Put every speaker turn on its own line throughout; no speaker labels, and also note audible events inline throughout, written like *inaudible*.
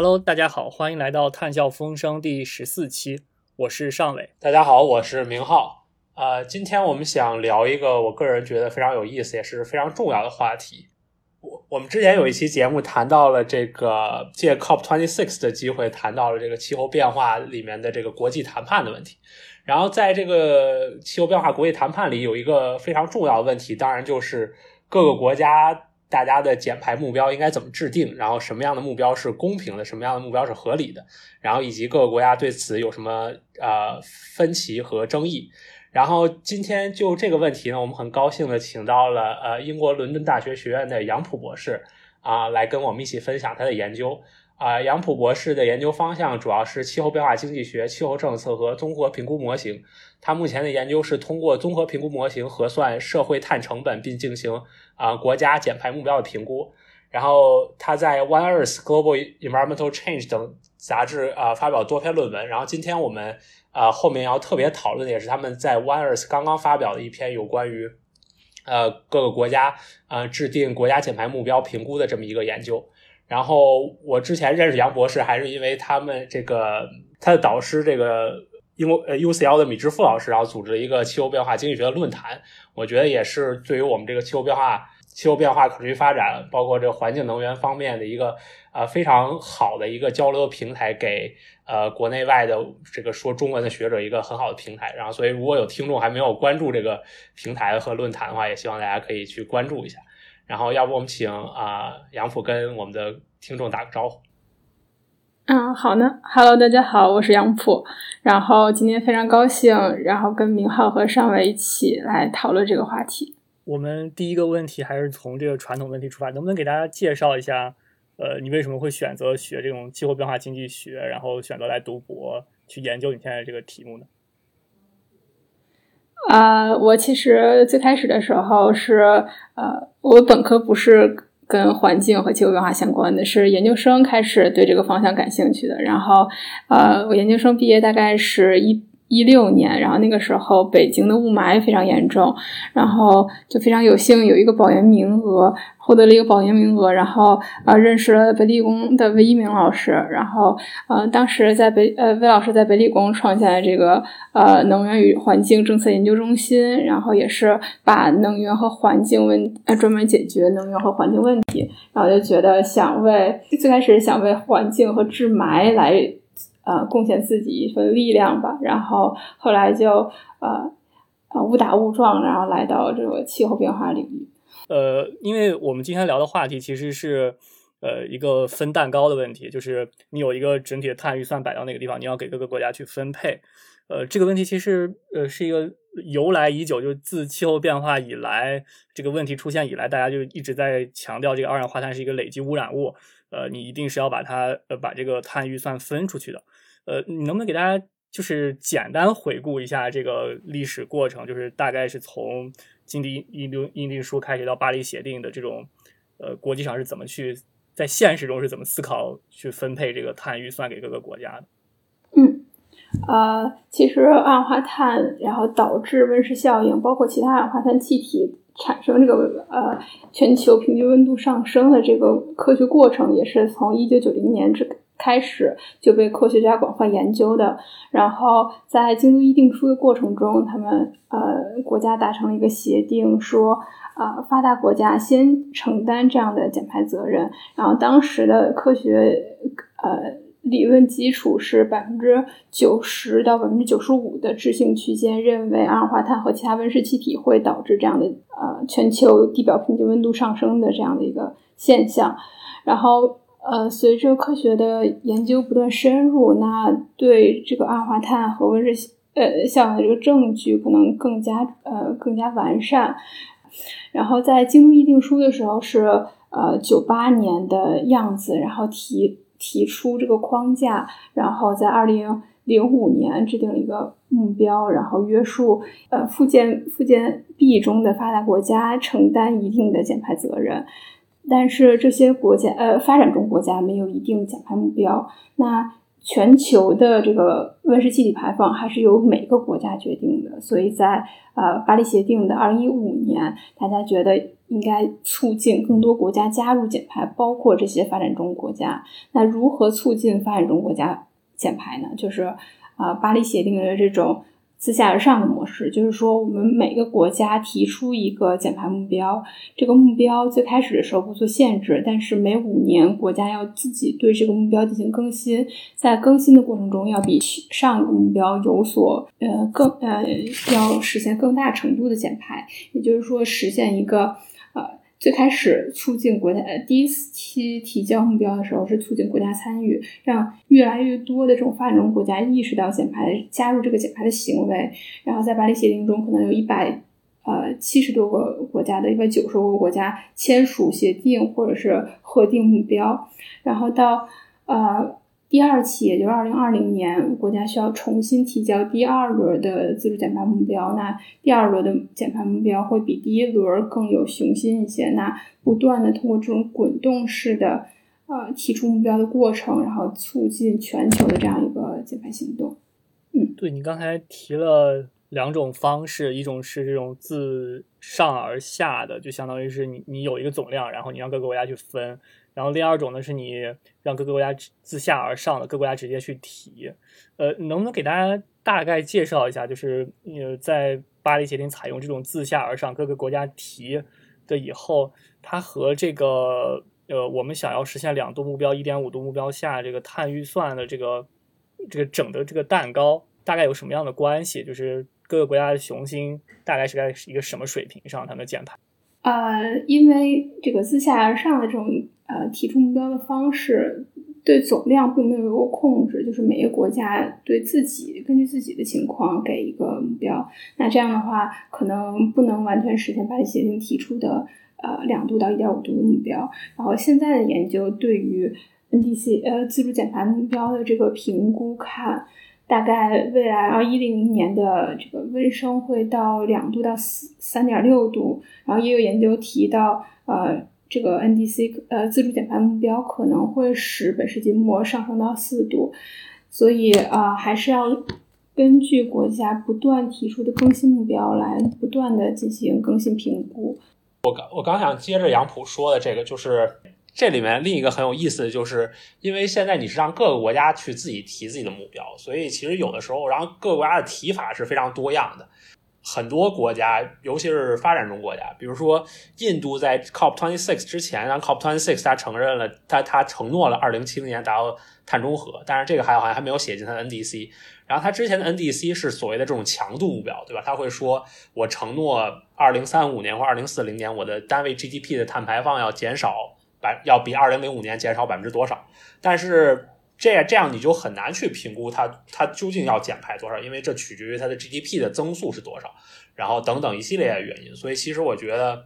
Hello，大家好，欢迎来到探笑风声第十四期，我是尚伟。
大家好，我是明浩。呃，今天我们想聊一个我个人觉得非常有意思，也是非常重要的话题。我我们之前有一期节目谈到了这个借 COP26 的机会，谈到了这个气候变化里面的这个国际谈判的问题。然后在这个气候变化国际谈判里，有一个非常重要的问题，当然就是各个国家大家的减排目标应该怎么制定，然后什么样的目标是公平的，什么样的目标是合理的，然后以及各个国家对此有什么呃分歧和争议。然后今天就这个问题呢，我们很高兴的请到了呃英国伦敦大学学院的杨普博士啊，来跟我们一起分享他的研究啊。杨普博士的研究方向主要是气候变化经济学、气候政策和综合评估模型。他目前的研究是通过综合评估模型核算社会碳成本，并进行啊国家减排目标的评估。然后他在《One Earth: Global Environmental Change》等杂志啊发表多篇论文。然后今天我们。啊，后面要特别讨论的也是他们在 One Earth 刚刚发表的一篇有关于呃各个国家呃制定国家减排目标评估的这么一个研究。然后我之前认识杨博士，还是因为他们这个他的导师这个英国呃 UCL 的米之富老师，然后组织了一个气候变化经济学的论坛。我觉得也是对于我们这个气候变化、气候变化可持续发展，包括这个环境能源方面的一个呃非常好的一个交流平台，给。呃，国内外的这个说中文的学者一个很好的平台，然后所以如果有听众还没有关注这个平台和论坛的话，也希望大家可以去关注一下。然后要不我们请啊杨浦跟我们的听众打个招呼。
嗯，好呢，Hello，大家好，我是杨浦。然后今天非常高兴，然后跟明浩和尚伟一起来讨论这个话题。
我们第一个问题还是从这个传统问题出发，能不能给大家介绍一下？呃，你为什么会选择学这种气候变化经济学，然后选择来读博去研究你现在这个题目呢？
啊，我其实最开始的时候是，呃，我本科不是跟环境和气候变化相关的，是研究生开始对这个方向感兴趣的。然后，呃，我研究生毕业大概是一一六年，然后那个时候北京的雾霾非常严重，然后就非常有幸有一个保研名额。获得了一个保研名额，然后呃认识了北理工的魏一鸣老师，然后呃当时在北呃魏老师在北理工创建了这个呃能源与环境政策研究中心，然后也是把能源和环境问呃专门解决能源和环境问题，然后就觉得想为最开始想为环境和治霾来呃贡献自己一份力量吧，然后后来就呃呃误打误撞，然后来到这个气候变化领域。
呃，因为我们今天聊的话题其实是，呃，一个分蛋糕的问题，就是你有一个整体的碳预算摆到那个地方，你要给各个国家去分配。呃，这个问题其实呃是一个由来已久，就自气候变化以来，这个问题出现以来，大家就一直在强调这个二氧化碳是一个累积污染物，呃，你一定是要把它呃把这个碳预算分出去的。呃，你能不能给大家就是简单回顾一下这个历史过程，就是大概是从。经济印定印定书开始到巴黎协定的这种，呃，国际上是怎么去在现实中是怎么思考去分配这个碳预算给各个国家的？
嗯，呃，其实二氧化碳然后导致温室效应，包括其他二氧化碳气体产生这个呃全球平均温度上升的这个科学过程，也是从一九九零年之。开始就被科学家广泛研究的，然后在京都议定书的过程中，他们呃国家达成了一个协定，说啊发达国家先承担这样的减排责任。然后当时的科学呃理论基础是百分之九十到百分之九十五的置信区间，认为二氧化碳和其他温室气体会导致这样的呃全球地表平均温度上升的这样的一个现象，然后。呃，随着科学的研究不断深入，那对这个二氧化碳和温室呃效应的这个证据可能更加呃更加完善。然后在京都议定书的时候是呃九八年的样子，然后提提出这个框架，然后在二零零五年制定了一个目标，然后约束呃附件附件 B 中的发达国家承担一定的减排责任。但是这些国家，呃，发展中国家没有一定减排目标。那全球的这个温室气体排放还是由每个国家决定的，所以在呃巴黎协定的二零一五年，大家觉得应该促进更多国家加入减排，包括这些发展中国家。那如何促进发展中国家减排呢？就是啊，巴黎协定的这种。自下而上的模式，就是说，我们每个国家提出一个减排目标，这个目标最开始的时候不做限制，但是每五年国家要自己对这个目标进行更新，在更新的过程中，要比上个目标有所呃更呃要实现更大程度的减排，也就是说，实现一个。最开始促进国家第一期提交目标的时候是促进国家参与，让越来越多的这种发展中国家意识到减排，加入这个减排的行为。然后在巴黎协定中，可能有一百呃七十多个国家的一百九十多个国家签署协定或者是核定目标，然后到呃。第二期，也就是二零二零年，国家需要重新提交第二轮的自主减排目标。那第二轮的减排目标会比第一轮更有雄心一些。那不断的通过这种滚动式的呃提出目标的过程，然后促进全球的这样一个减排行动。嗯，
对你刚才提了两种方式，一种是这种自上而下的，就相当于是你你有一个总量，然后你让各个国家去分。然后，第二种呢，是你让各个国家自下而上的各个国家直接去提，呃，能不能给大家大概介绍一下，就是呃，在巴黎协定采用这种自下而上各个国家提的以后，它和这个呃，我们想要实现两度目标、一点五度目标下这个碳预算的这个这个整的这个蛋糕大概有什么样的关系？就是各个国家的雄心大概是在一个什么水平上，它的减排？
呃，因为这个自下而上的这种。呃，提出目标的方式对总量并没有一个控制，就是每个国家对自己根据自己的情况给一个目标。那这样的话，可能不能完全实现巴黎协定提出的呃两度到一点五度的目标。然后现在的研究对于 NDC 呃自主减排目标的这个评估看，大概未来二一零年的这个温升会到两度到四三点六度。然后也有研究提到呃。这个 NDC 呃自主减排目标可能会使本世纪末上升到四度，所以啊还是要根据国家不断提出的更新目标来不断的进行更新评估。
我刚我刚想接着杨浦说的这个，就是这里面另一个很有意思的就是，因为现在你是让各个国家去自己提自己的目标，所以其实有的时候，然后各个国家的提法是非常多样的。很多国家，尤其是发展中国家，比如说印度，在 COP twenty six 之前，然后 COP twenty six 他承认了，他他承诺了二零七零年达到碳中和，但是这个还好像还没有写进他的 NDC。然后他之前的 NDC 是所谓的这种强度目标，对吧？他会说我承诺二零三五年或二零四零年我的单位 GDP 的碳排放要减少百，要比二零零五年减少百分之多少，但是。这这样你就很难去评估它它究竟要减排多少，因为这取决于它的 GDP 的增速是多少，然后等等一系列的原因。所以其实我觉得，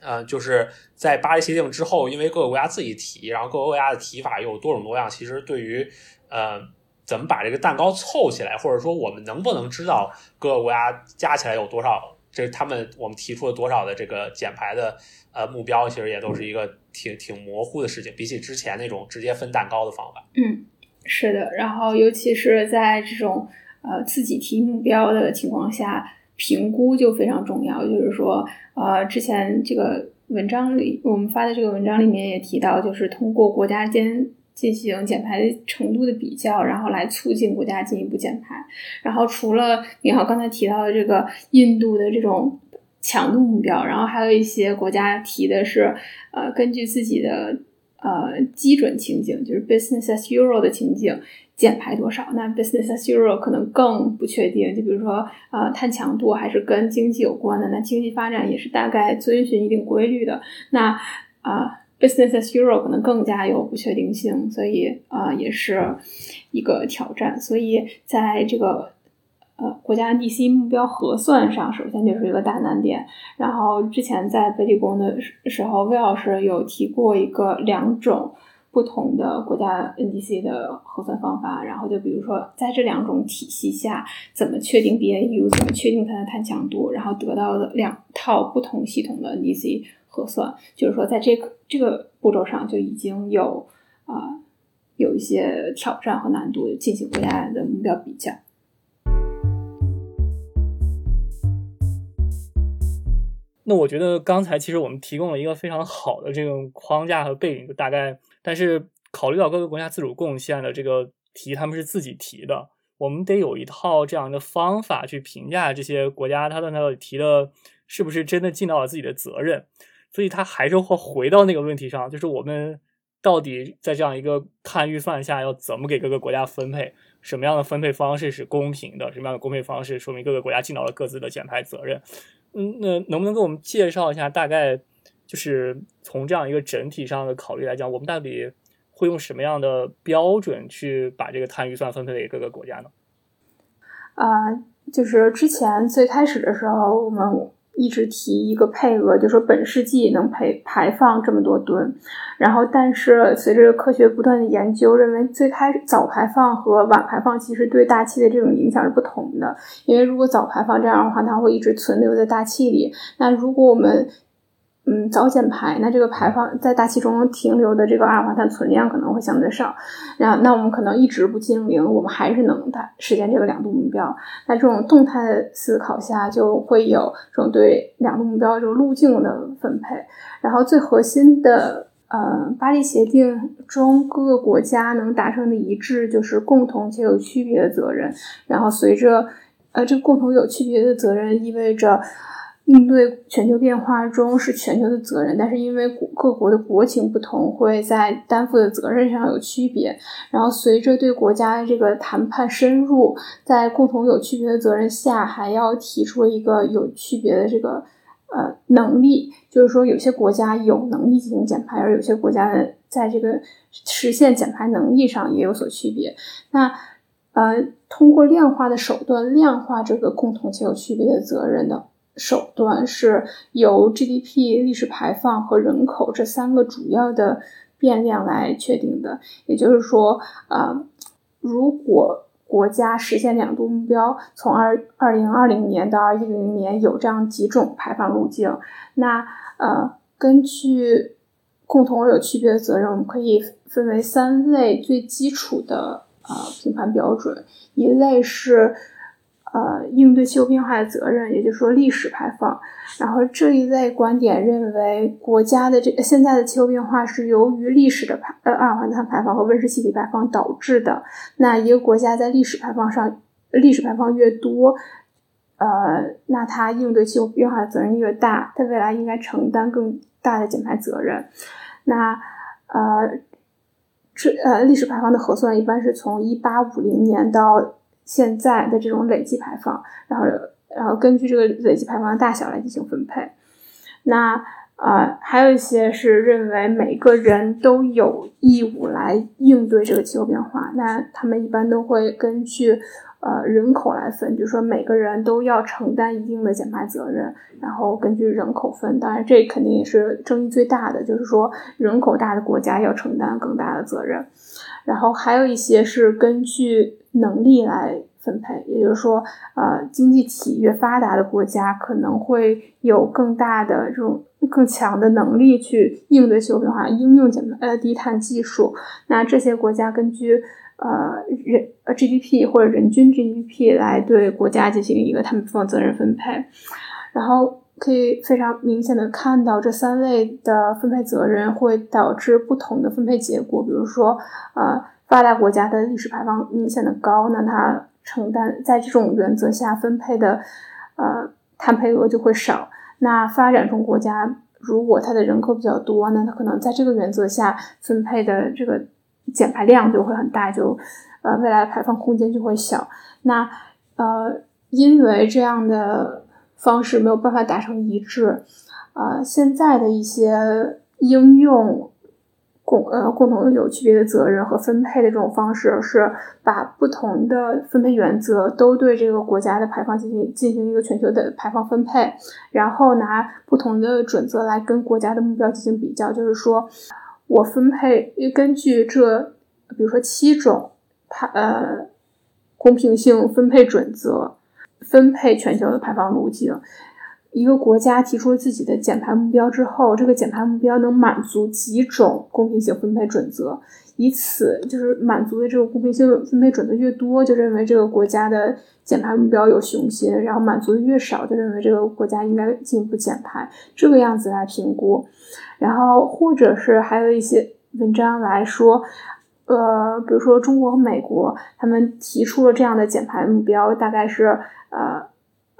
呃，就是在巴黎协定之后，因为各个国家自己提，然后各个国家的提法又多种多样，其实对于呃怎么把这个蛋糕凑起来，或者说我们能不能知道各个国家加起来有多少，这他们我们提出了多少的这个减排的。呃，目标其实也都是一个挺挺模糊的事情，比起之前那种直接分蛋糕的方法。
嗯，是的。然后，尤其是在这种呃自己提目标的情况下，评估就非常重要。就是说，呃，之前这个文章里我们发的这个文章里面也提到，就是通过国家间进行减排程度的比较，然后来促进国家进一步减排。然后，除了你好刚才提到的这个印度的这种。强度目标，然后还有一些国家提的是，呃，根据自己的呃基准情景，就是 business as usual 的情景，减排多少？那 business as usual 可能更不确定。就比如说，呃，碳强度还是跟经济有关的，那经济发展也是大概遵循一定规律的。那啊，business as usual 可能更加有不确定性，所以啊，也是一个挑战。所以在这个。呃，国家 NDC 目标核算上，首先就是一个大难点。然后之前在北理工的时候，魏老师有提过一个两种不同的国家 NDC 的核算方法。然后就比如说，在这两种体系下，怎么确定 BAU，怎么确定它的碳强度，然后得到的两套不同系统的 NDC 核算。就是说，在这个这个步骤上就已经有啊有一些挑战和难度，进行国家的目标比较。
那我觉得刚才其实我们提供了一个非常好的这种框架和背景，就大概，但是考虑到各个国家自主贡献的这个题，他们是自己提的，我们得有一套这样的方法去评价这些国家，他的那个提的是不是真的尽到了自己的责任，所以他还是会回到那个问题上，就是我们到底在这样一个碳预算下要怎么给各个国家分配，什么样的分配方式是公平的，什么样的公配方式说明各个国家尽到了各自的减排责任。嗯，那能不能给我们介绍一下，大概就是从这样一个整体上的考虑来讲，我们到底会用什么样的标准去把这个碳预算分配给各个国家呢？
啊，就是之前最开始的时候，我们。一直提一个配额，就说本世纪能排排放这么多吨，然后但是随着科学不断的研究，认为最开始早排放和晚排放其实对大气的这种影响是不同的，因为如果早排放这样的话，它会一直存留在大气里，那如果我们嗯，早减排，那这个排放在大气中停留的这个二氧化碳存量可能会相对少，然后那我们可能一直不进零，我们还是能达实现这个两度目标。那这种动态思考下，就会有这种对两度目标这种路径的分配。然后最核心的，呃，巴黎协定中各个国家能达成的一致，就是共同且有区别的责任。然后随着，呃，这个共同有区别的责任意味着。应对全球变化中是全球的责任，但是因为各国的国情不同，会在担负的责任上有区别。然后随着对国家的这个谈判深入，在共同有区别的责任下，还要提出一个有区别的这个呃能力，就是说有些国家有能力进行减排，而有些国家的在这个实现减排能力上也有所区别。那呃，通过量化的手段量化这个共同且有区别的责任的。手段是由 GDP、历史排放和人口这三个主要的变量来确定的。也就是说，呃，如果国家实现两度目标，从二二零二零年到二一零年有这样几种排放路径，那呃，根据共同有区别的责任，我们可以分为三类最基础的呃评判标准，一类是。呃，应对气候变化的责任，也就是说历史排放。然后这一类观点认为，国家的这现在的气候变化是由于历史的排呃二氧化碳排放和温室气体排放导致的。那一个国家在历史排放上，历史排放越多，呃，那它应对气候变化的责任越大，它未来应该承担更大的减排责任。那呃，这呃历史排放的核算一般是从一八五零年到。现在的这种累计排放，然后然后根据这个累计排放的大小来进行分配。那呃，还有一些是认为每个人都有义务来应对这个气候变化。那他们一般都会根据呃人口来分，就是说每个人都要承担一定的减排责任，然后根据人口分。当然，这肯定也是争议最大的，就是说人口大的国家要承担更大的责任。然后还有一些是根据。能力来分配，也就是说，呃，经济体越发达的国家可能会有更大的这种更强的能力去应对气候变化，应用减呃低碳技术。那这些国家根据呃人呃 GDP 或者人均 GDP 来对国家进行一个碳排放责任分配，然后可以非常明显的看到这三类的分配责任会导致不同的分配结果，比如说，呃。发达国家的历史排放明显的高，那它承担在这种原则下分配的，呃，碳配额就会少。那发展中国家如果它的人口比较多，那它可能在这个原则下分配的这个减排量就会很大，就呃未来的排放空间就会小。那呃，因为这样的方式没有办法达成一致，呃，现在的一些应用。共呃共同有区别的责任和分配的这种方式，是把不同的分配原则都对这个国家的排放进行进行一个全球的排放分配，然后拿不同的准则来跟国家的目标进行比较。就是说，我分配根据这，比如说七种排呃公平性分配准则，分配全球的排放路径。一个国家提出了自己的减排目标之后，这个减排目标能满足几种公平性分配准则，以此就是满足的这个公平性分配准则越多，就认为这个国家的减排目标有雄心；然后满足的越少，就认为这个国家应该进一步减排，这个样子来评估。然后或者是还有一些文章来说，呃，比如说中国和美国，他们提出了这样的减排目标，大概是呃。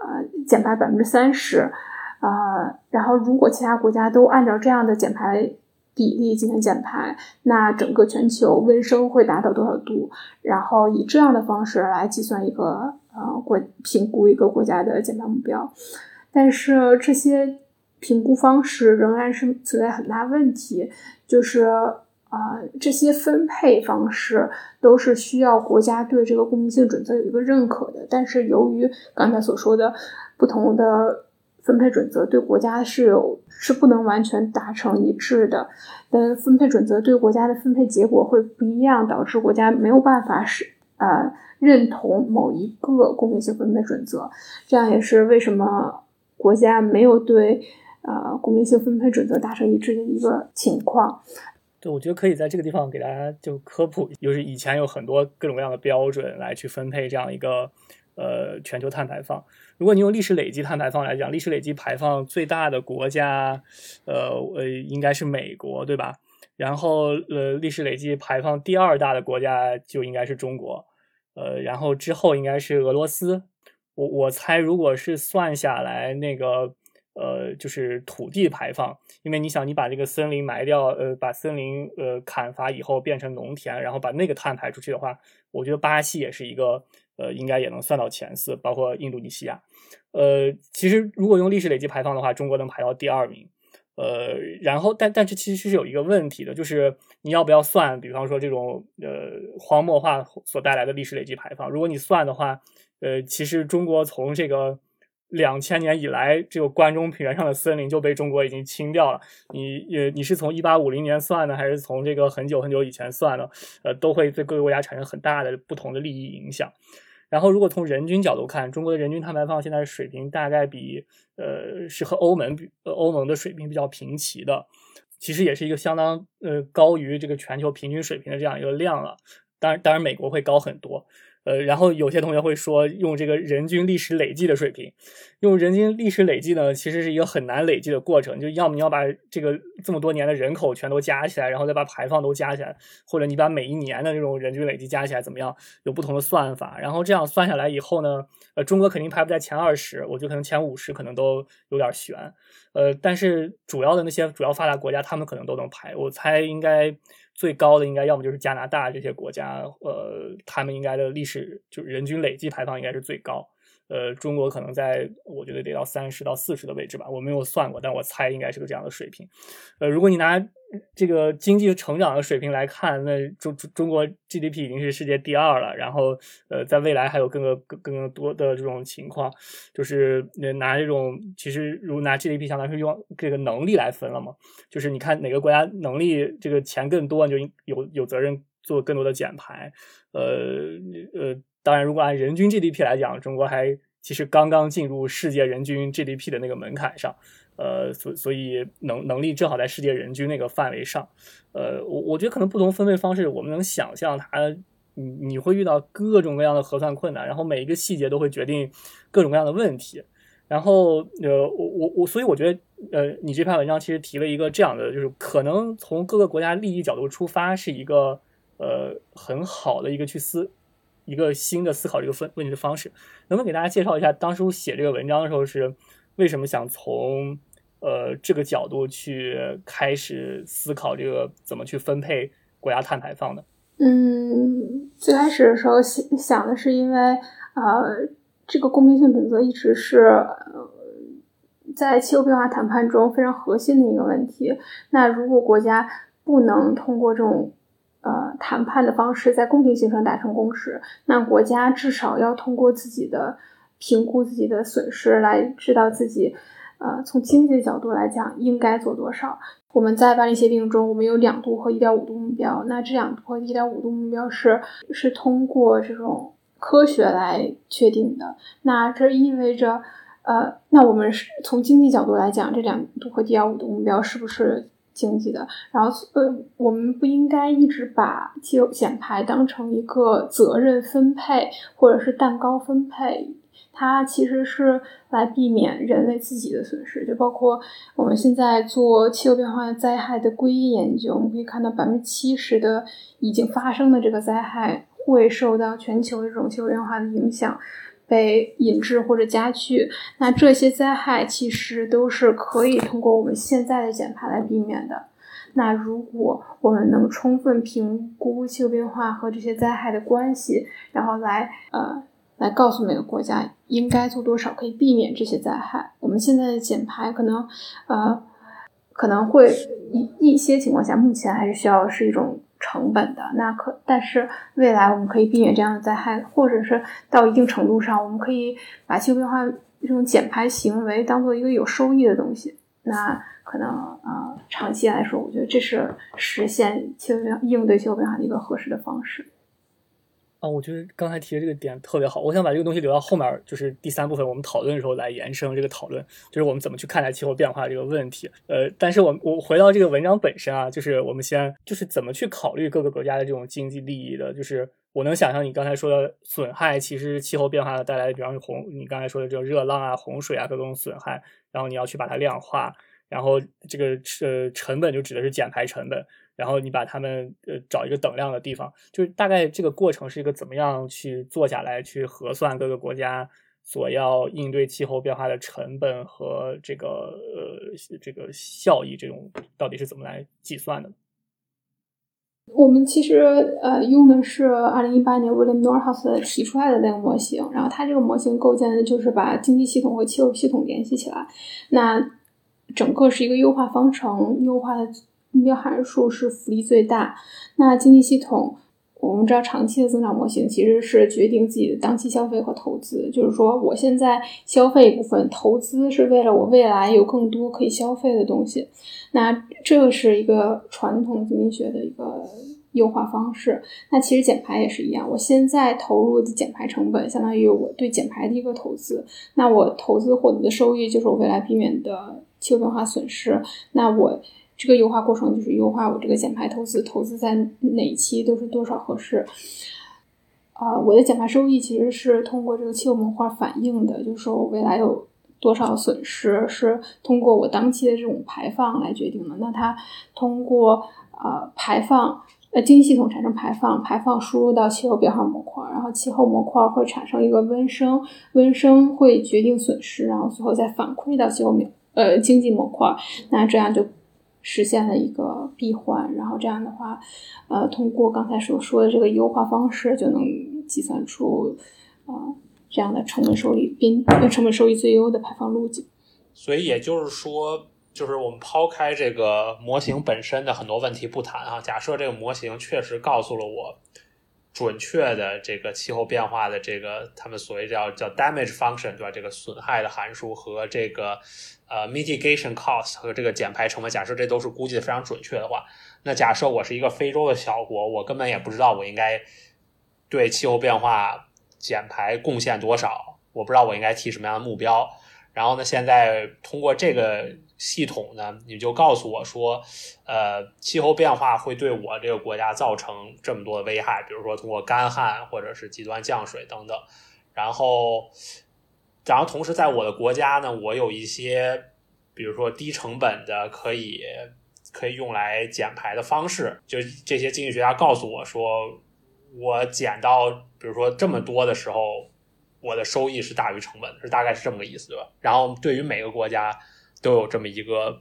呃，减排百分之三十，呃，然后如果其他国家都按照这样的减排比例进行减排，那整个全球温升会达到多少度？然后以这样的方式来计算一个呃国评估一个国家的减排目标，但是这些评估方式仍然是存在很大问题，就是。啊，这些分配方式都是需要国家对这个公平性准则有一个认可的。但是由于刚才所说的不同的分配准则对国家是有是不能完全达成一致的，的分配准则对国家的分配结果会不一样，导致国家没有办法是呃认同某一个公平性分配准则。这样也是为什么国家没有对呃公平性分配准则达成一致的一个情况。
我觉得可以在这个地方给大家就科普，就是以前有很多各种各样的标准来去分配这样一个呃全球碳排放。如果你用历史累计碳排放来讲，历史累计排放最大的国家，呃呃应该是美国，对吧？然后呃历史累计排放第二大的国家就应该是中国，呃然后之后应该是俄罗斯。我我猜，如果是算下来那个。呃，就是土地排放，因为你想，你把这个森林埋掉，呃，把森林呃砍伐以后变成农田，然后把那个碳排出去的话，我觉得巴西也是一个，呃，应该也能算到前四，包括印度尼西亚。呃，其实如果用历史累计排放的话，中国能排到第二名。呃，然后，但但是其实是有一个问题的，就是你要不要算，比方说这种呃荒漠化所带来的历史累计排放？如果你算的话，呃，其实中国从这个。两千年以来，这个关中平原上的森林就被中国已经清掉了。你也你是从一八五零年算的，还是从这个很久很久以前算的？呃，都会对各个国家产生很大的不同的利益影响。然后，如果从人均角度看，中国的人均碳排放现在水平大概比呃是和欧盟比，欧盟的水平比较平齐的，其实也是一个相当呃高于这个全球平均水平的这样一个量了。当然，当然美国会高很多。呃，然后有些同学会说，用这个人均历史累计的水平，用人均历史累计呢，其实是一个很难累计的过程。就要么你要把这个这么多年的人口全都加起来，然后再把排放都加起来，或者你把每一年的这种人均累计加起来，怎么样？有不同的算法。然后这样算下来以后呢，呃，中国肯定排不在前二十，我觉得可能前五十可能都有点悬。呃，但是主要的那些主要发达国家，他们可能都能排。我猜应该。最高的应该要么就是加拿大这些国家，呃，他们应该的历史就人均累计排放应该是最高。呃，中国可能在我觉得得到三十到四十的位置吧，我没有算过，但我猜应该是个这样的水平。呃，如果你拿这个经济成长的水平来看，那中中国 GDP 已经是世界第二了。然后，呃，在未来还有更多更更多的这种情况，就是拿这种其实如拿 GDP 相当于用这个能力来分了嘛，就是你看哪个国家能力这个钱更多，你就有有责任做更多的减排。呃呃。当然，如果按人均 GDP 来讲，中国还其实刚刚进入世界人均 GDP 的那个门槛上，呃，所所以能能力正好在世界人均那个范围上，呃，我我觉得可能不同分配方式，我们能想象它，你你会遇到各种各样的核算困难，然后每一个细节都会决定各种各样的问题，然后呃，我我我，所以我觉得，呃，你这篇文章其实提了一个这样的，就是可能从各个国家利益角度出发，是一个呃很好的一个去思。一个新的思考这个分问题的方式，能不能给大家介绍一下，当初写这个文章的时候是为什么想从呃这个角度去开始思考这个怎么去分配国家碳排放的？
嗯，最开始的时候想想的是因为呃这个公平性准则一直是呃在气候变化谈判中非常核心的一个问题。那如果国家不能通过这种呃，谈判的方式在公平性上达成共识，那国家至少要通过自己的评估自己的损失来知道自己，呃，从经济的角度来讲应该做多少。我们在巴黎协定中，我们有两度和一点五度目标，那这两度和一点五度目标是是通过这种科学来确定的。那这意味着，呃，那我们是从经济角度来讲，这两度和 DR 五度目标是不是经济的？然后，呃，我们不应该一直把气候减排当成一个责任分配或者是蛋糕分配，它其实是来避免人类自己的损失。就包括我们现在做气候变化灾害的归因研究，我们可以看到百分之七十的已经发生的这个灾害会受到全球这种气候变化的影响。被引致或者加剧，那这些灾害其实都是可以通过我们现在的减排来避免的。那如果我们能充分评估气候变化和这些灾害的关系，然后来呃来告诉每个国家应该做多少可以避免这些灾害，我们现在的减排可能呃可能会一一些情况下，目前还是需要是一种。成本的那可，但是未来我们可以避免这样的灾害，或者是到一定程度上，我们可以把气候变化这种减排行为当做一个有收益的东西。那可能啊，*laughs* 长期来说，我觉得这是实现气候变应对气候变化的一个合适的方式。
我觉得刚才提的这个点特别好，我想把这个东西留到后面，就是第三部分我们讨论的时候来延伸这个讨论，就是我们怎么去看待气候变化这个问题。呃，但是我我回到这个文章本身啊，就是我们先就是怎么去考虑各个国家的这种经济利益的，就是我能想象你刚才说的损害，其实气候变化带来的，比方说洪，你刚才说的这种热浪啊、洪水啊各种损害，然后你要去把它量化，然后这个呃成本就指的是减排成本。然后你把他们呃找一个等量的地方，就是大概这个过程是一个怎么样去做下来去核算各个国家所要应对气候变化的成本和这个呃这个效益，这种到底是怎么来计算的？
我们其实呃用的是二零一八年 William Norhus 提出来的那个模型，然后它这个模型构建的就是把经济系统和气候系统联系起来，那整个是一个优化方程，优化的。目标函数是福利最大。那经济系统，我们知道长期的增长模型其实是决定自己的当期消费和投资。就是说，我现在消费一部分，投资是为了我未来有更多可以消费的东西。那这是一个传统经济学的一个优化方式。那其实减排也是一样，我现在投入的减排成本相当于我对减排的一个投资。那我投资获得的收益就是我未来避免的气候变化损失。那我。这个优化过程就是优化我这个减排投资，投资在哪期都是多少合适。啊，我的减排收益其实是通过这个气候模块反映的，就是说我未来有多少损失是通过我当期的这种排放来决定的。那它通过呃排放呃经济系统产生排放，排放输入到气候变化模块，然后气候模块会产生一个温升，温升会决定损失，然后最后再反馈到气候模呃经济模块，那这样就。实现了一个闭环，然后这样的话，呃，通过刚才所说的这个优化方式，就能计算出啊这样的成本收益边成本收益最优的排放路径。
所以也就是说，就是我们抛开这个模型本身的很多问题不谈啊，假设这个模型确实告诉了我准确的这个气候变化的这个他们所谓叫叫 damage function 对吧？这个损害的函数和这个。呃，mitigation cost 和这个减排成本，假设这都是估计的非常准确的话，那假设我是一个非洲的小国，我根本也不知道我应该对气候变化减排贡献多少，我不知道我应该提什么样的目标。然后呢，现在通过这个系统呢，你就告诉我说，呃，气候变化会对我这个国家造成这么多的危害，比如说通过干旱或者是极端降水等等，然后。然后同时，在我的国家呢，我有一些，比如说低成本的可以可以用来减排的方式。就这些经济学家告诉我说，我减到比如说这么多的时候，我的收益是大于成本，是大概是这么个意思，对吧？然后对于每个国家都有这么一个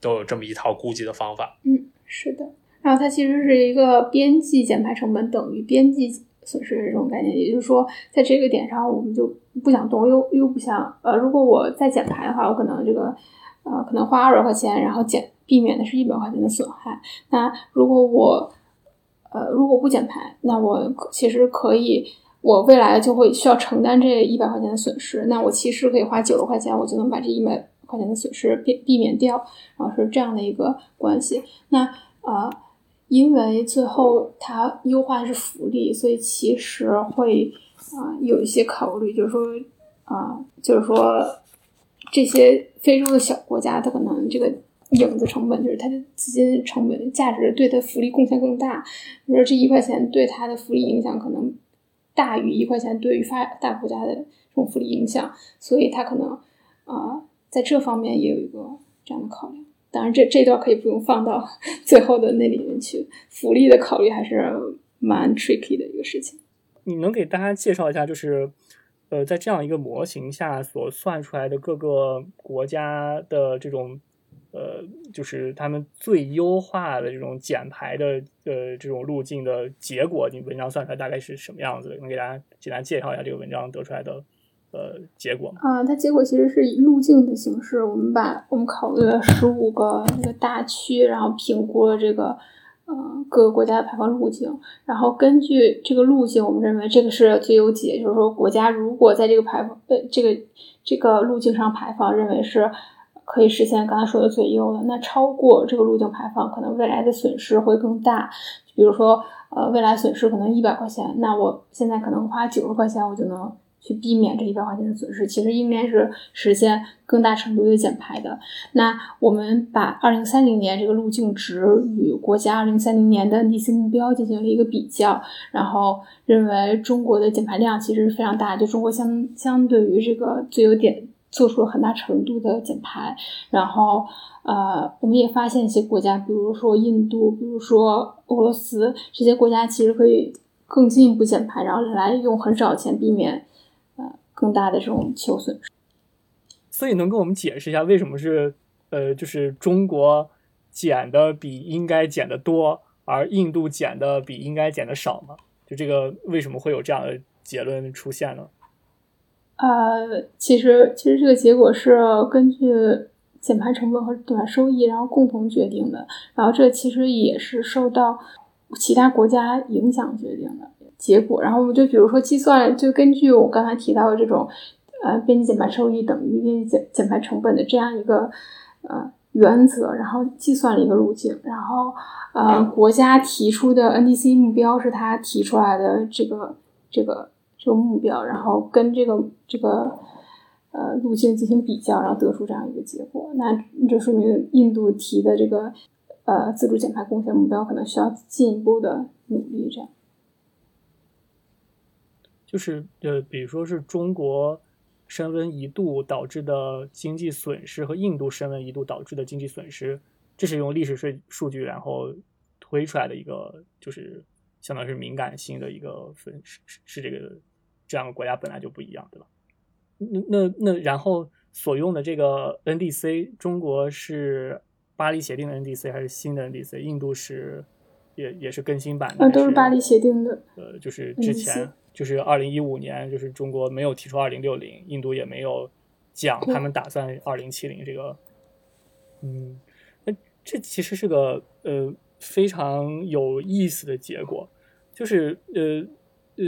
都有这么一套估计的方法。
嗯，是的。然后它其实是一个边际减排成本等于边际。损失的这种概念，也就是说，在这个点上，我们就不想动，又又不想，呃，如果我再减排的话，我可能这个，呃，可能花二百块钱，然后减避免的是一百块钱的损害。那如果我，呃，如果不减排，那我其实可以，我未来就会需要承担这一百块钱的损失。那我其实可以花九十块钱，我就能把这一百块钱的损失避避免掉，然后是这样的一个关系。那啊。因为最后它优化的是福利，所以其实会啊有一些考虑，就是说啊，就是说这些非洲的小国家，它可能这个影子成本就是它的资金成本价值对它福利贡献更大。比如说这一块钱对它的福利影响可能大于一块钱对于发达国家的这种福利影响，所以它可能啊在这方面也有一个这样的考量。当然，这这段可以不用放到 *laughs* 最后的那里面去，福利的考虑还是蛮 tricky 的一个事情。
你能给大家介绍一下，就是呃，在这样一个模型下所算出来的各个国家的这种呃，就是他们最优化的这种减排的呃这种路径的结果，你文章算出来大概是什么样子的？能给大家简单介绍一下这个文章得出来的呃结果？
啊，它结果其实是以路径的形式，我们把我们考虑了十五个那个大区，然后评估了这个。呃，各个国家的排放路径，然后根据这个路径，我们认为这个是最优解，就是说国家如果在这个排放呃这个这个路径上排放，认为是可以实现刚才说的最优的。那超过这个路径排放，可能未来的损失会更大。比如说，呃，未来损失可能一百块钱，那我现在可能花九十块钱，我就能。去避免这一百块钱的损失，其实应该是实现更大程度的减排的。那我们把二零三零年这个路径值与国家二零三零年的 NDC 目标进行了一个比较，然后认为中国的减排量其实是非常大，就中国相相对于这个最优点做出了很大程度的减排。然后，呃，我们也发现一些国家，比如说印度，比如说俄罗斯这些国家，其实可以更进一步减排，然后来用很少钱避免。更大的这种气候损失，
所以能跟我们解释一下为什么是呃，就是中国减的比应该减的多，而印度减的比应该减的少吗？就这个为什么会有这样的结论出现呢？
呃，其实其实这个结果是根据减排成本和减排收益，然后共同决定的。然后这其实也是受到其他国家影响决定的。结果，然后我们就比如说计算，就根据我刚才提到的这种，呃，边际减排收益等于边际减减排成本的这样一个呃原则，然后计算了一个路径，然后呃，国家提出的 NDC 目标是他提出来的这个这个这个目标，然后跟这个这个呃路径进行比较，然后得出这样一个结果。那这说明印度提的这个呃自主减排贡献目标可能需要进一步的努力，这样。
就是呃，比如说是中国升温一度导致的经济损失和印度升温一度导致的经济损失，这是用历史税数据然后推出来的一个，就是相当于是敏感性的一个分是是是这个这两个国家本来就不一样，对吧？那那那然后所用的这个 NDC，中国是巴黎协定的 NDC 还是新的 NDC？印度是也也是更新版的？
啊，都是巴黎协定的。
呃，就是之前。就是二零一五年，就是中国没有提出二零六零，印度也没有讲他们打算二零七零这个，嗯，那这其实是个呃非常有意思的结果，就是呃呃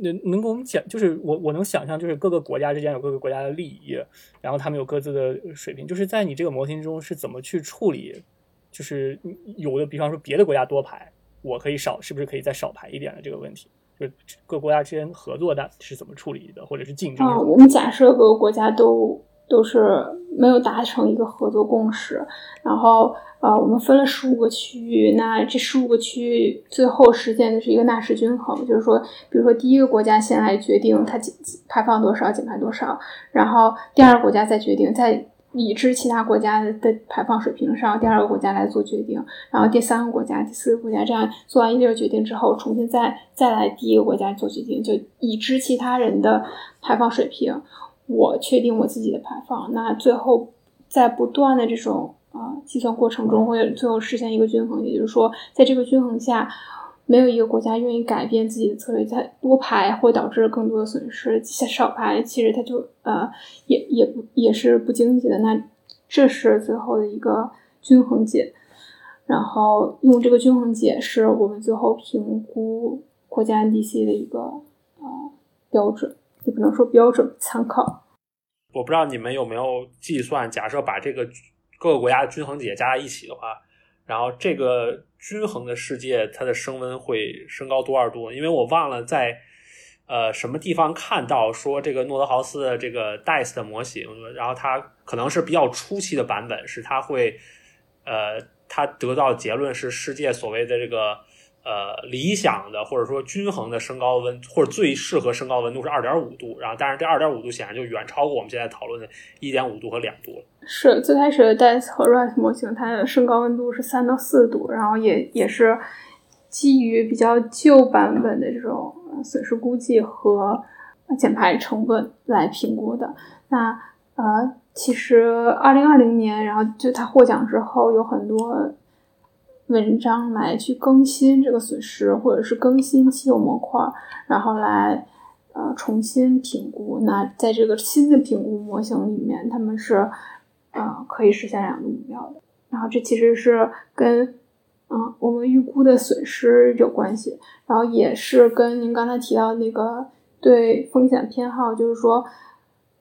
能能给我们讲，就是我我能想象，就是各个国家之间有各个国家的利益，然后他们有各自的水平，就是在你这个模型中是怎么去处理，就是有的比方说别的国家多排，我可以少，是不是可以再少排一点的这个问题？就各国家之间合作的是怎么处理的，或者是竞争？
啊，我们假设各个国家都都是没有达成一个合作共识，然后呃，我们分了十五个区域，那这十五个区域最后实现的是一个纳什均衡，就是说，比如说第一个国家先来决定它减排放多少，减排多少，然后第二个国家再决定再。已知其他国家的排放水平上，第二个国家来做决定，然后第三个国家、第四个国家这样做完一轮决定之后，重新再再来第一个国家做决定，就已知其他人的排放水平，我确定我自己的排放。那最后在不断的这种啊计算过程中，会最后实现一个均衡，也就是说，在这个均衡下。没有一个国家愿意改变自己的策略，它多排会导致更多的损失，少排其实它就呃也也不也是不经济的。那这是最后的一个均衡解，然后用这个均衡解是我们最后评估国家 NDC 的一个呃标准，也不能说标准，参考。
我不知道你们有没有计算，假设把这个各个国家的均衡解加在一起的话。然后这个均衡的世界，它的升温会升高多少度？因为我忘了在呃什么地方看到说这个诺德豪斯的这个 DICE 的模型，然后它可能是比较初期的版本，是它会呃它得到结论是世界所谓的这个。呃，理想的或者说均衡的升高温，或者最适合升高温度是二点五度，然后但是这二点五度显然就远超过我们现在讨论的一点五度和两度了。
是最开始的 DICE 和 RISE 模型，它的升高温度是三到四度，然后也也是基于比较旧版本的这种损失估计和减排成本来评估的。那呃，其实二零二零年，然后就它获奖之后，有很多。文章来去更新这个损失，或者是更新气候模块，然后来呃重新评估。那在这个新的评估模型里面，他们是呃可以实现两个目标的。然后这其实是跟嗯我们预估的损失有关系，然后也是跟您刚才提到那个对风险偏好，就是说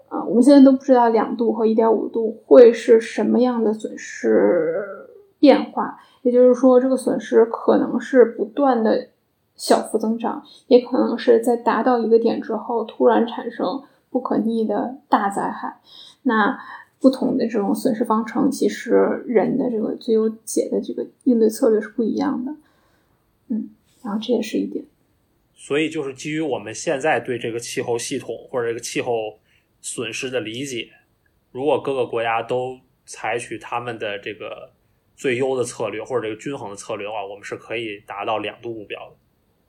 啊我们现在都不知道两度和一点五度会是什么样的损失变化。也就是说，这个损失可能是不断的小幅增长，也可能是在达到一个点之后突然产生不可逆的大灾害。那不同的这种损失方程，其实人的这个最优解的这个应对策略是不一样的。嗯，然后这也是一点。
所以，就是基于我们现在对这个气候系统或者这个气候损失的理解，如果各个国家都采取他们的这个。最优的策略或者这个均衡的策略的话，我们是可以达到两度目标的。